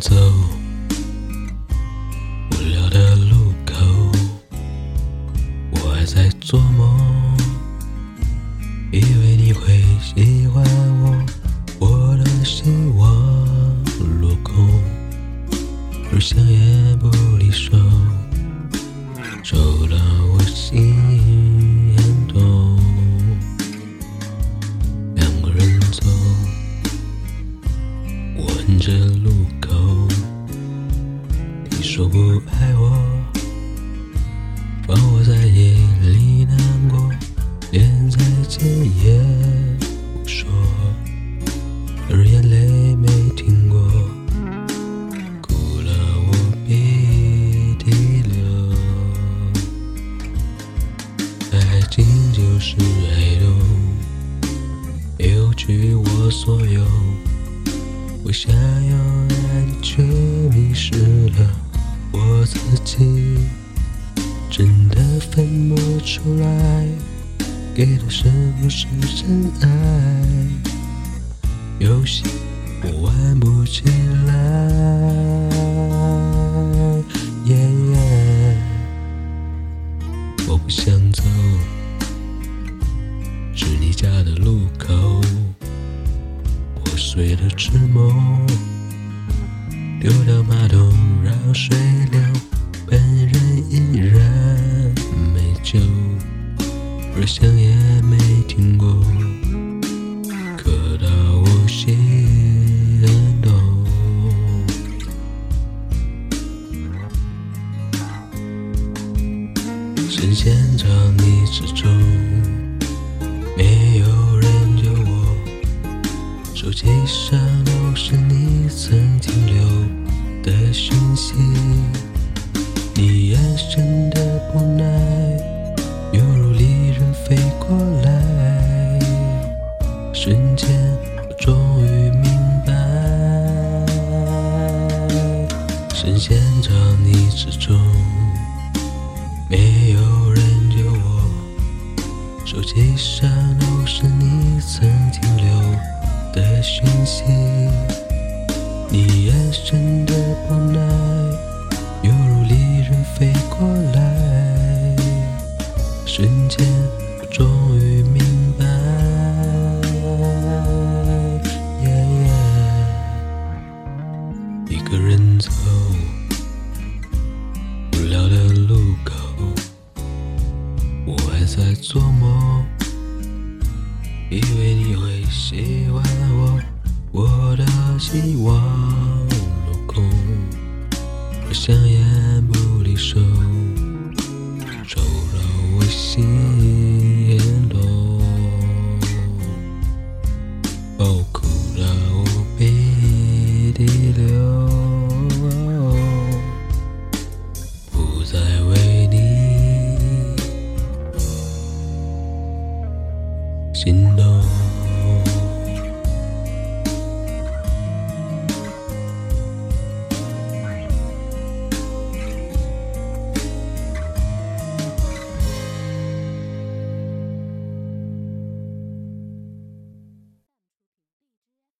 走，无聊的路口，我还在做梦，以为你会喜欢我，我的希望落空，不想也不离手，走了。说不爱我，放我在夜里难过，连再见也不说，而眼泪没停过。哭了我鼻涕流，爱情就是黑洞，扭曲我所有。我想要爱你，却迷失了我自己，真的分不出来，给的是不是真爱？游戏我玩不起来。我不想走，是你家的路口，破碎的纸梦，丢掉马桶让水流，本人依然没救，而想也没听过。可到我心很痛。深陷着你之中，没有人救我。手机上都是你你眼神的不耐，犹如利刃飞过来。瞬间，我终于明白，深陷着你之中，没有人救我。手机上都是你曾经留的讯息，瞬间，终于明白。一个人走，无聊的路口，我还在做梦，以为你会喜欢我，我的希望落空，我想也不离手，心也落哦苦乐无比的甜不再为你心动。